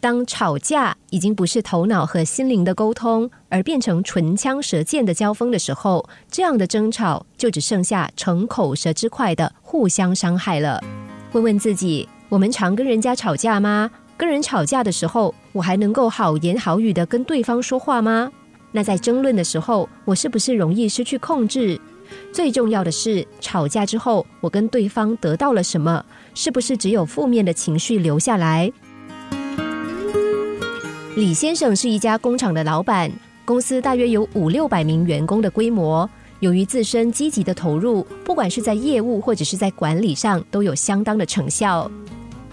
当吵架已经不是头脑和心灵的沟通，而变成唇枪舌剑的交锋的时候，这样的争吵就只剩下逞口舌之快的互相伤害了。问问自己：我们常跟人家吵架吗？跟人吵架的时候，我还能够好言好语的跟对方说话吗？那在争论的时候，我是不是容易失去控制？最重要的是，吵架之后，我跟对方得到了什么？是不是只有负面的情绪留下来？李先生是一家工厂的老板，公司大约有五六百名员工的规模。由于自身积极的投入，不管是在业务或者是在管理上，都有相当的成效。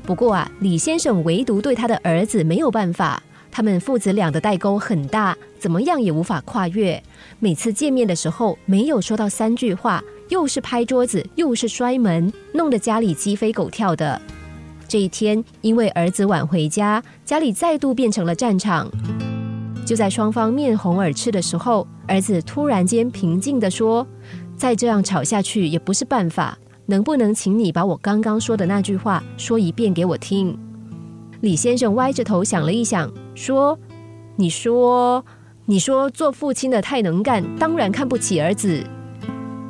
不过啊，李先生唯独对他的儿子没有办法，他们父子俩的代沟很大，怎么样也无法跨越。每次见面的时候，没有说到三句话，又是拍桌子，又是摔门，弄得家里鸡飞狗跳的。这一天，因为儿子晚回家，家里再度变成了战场。就在双方面红耳赤的时候，儿子突然间平静地说：“再这样吵下去也不是办法，能不能请你把我刚刚说的那句话说一遍给我听？”李先生歪着头想了一想，说：“你说，你说做父亲的太能干，当然看不起儿子。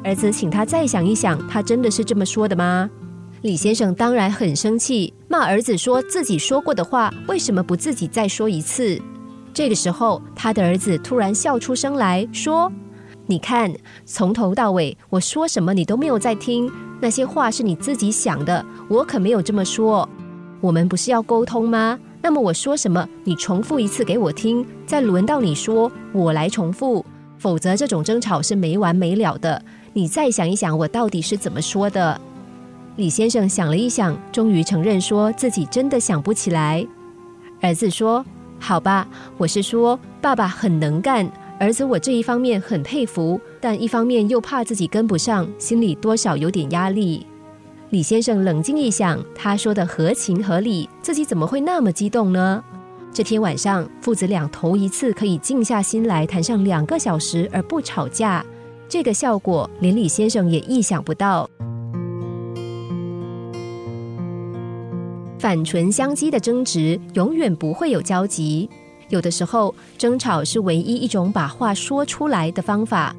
儿子，请他再想一想，他真的是这么说的吗？”李先生当然很生气，骂儿子说自己说过的话为什么不自己再说一次？这个时候，他的儿子突然笑出声来说：“你看，从头到尾我说什么你都没有在听，那些话是你自己想的，我可没有这么说。我们不是要沟通吗？那么我说什么，你重复一次给我听，再轮到你说，我来重复，否则这种争吵是没完没了的。你再想一想，我到底是怎么说的？”李先生想了一想，终于承认说自己真的想不起来。儿子说：“好吧，我是说爸爸很能干，儿子我这一方面很佩服，但一方面又怕自己跟不上，心里多少有点压力。”李先生冷静一想，他说的合情合理，自己怎么会那么激动呢？这天晚上，父子俩头一次可以静下心来谈上两个小时而不吵架，这个效果连李先生也意想不到。反唇相讥的争执永远不会有交集。有的时候，争吵是唯一一种把话说出来的方法。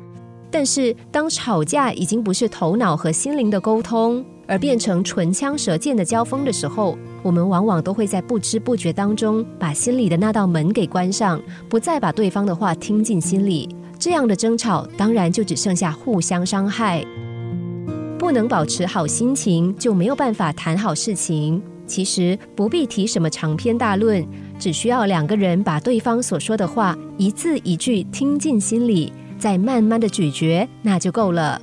但是，当吵架已经不是头脑和心灵的沟通，而变成唇枪舌剑的交锋的时候，我们往往都会在不知不觉当中把心里的那道门给关上，不再把对方的话听进心里。这样的争吵，当然就只剩下互相伤害。不能保持好心情，就没有办法谈好事情。其实不必提什么长篇大论，只需要两个人把对方所说的话一字一句听进心里，再慢慢的咀嚼，那就够了。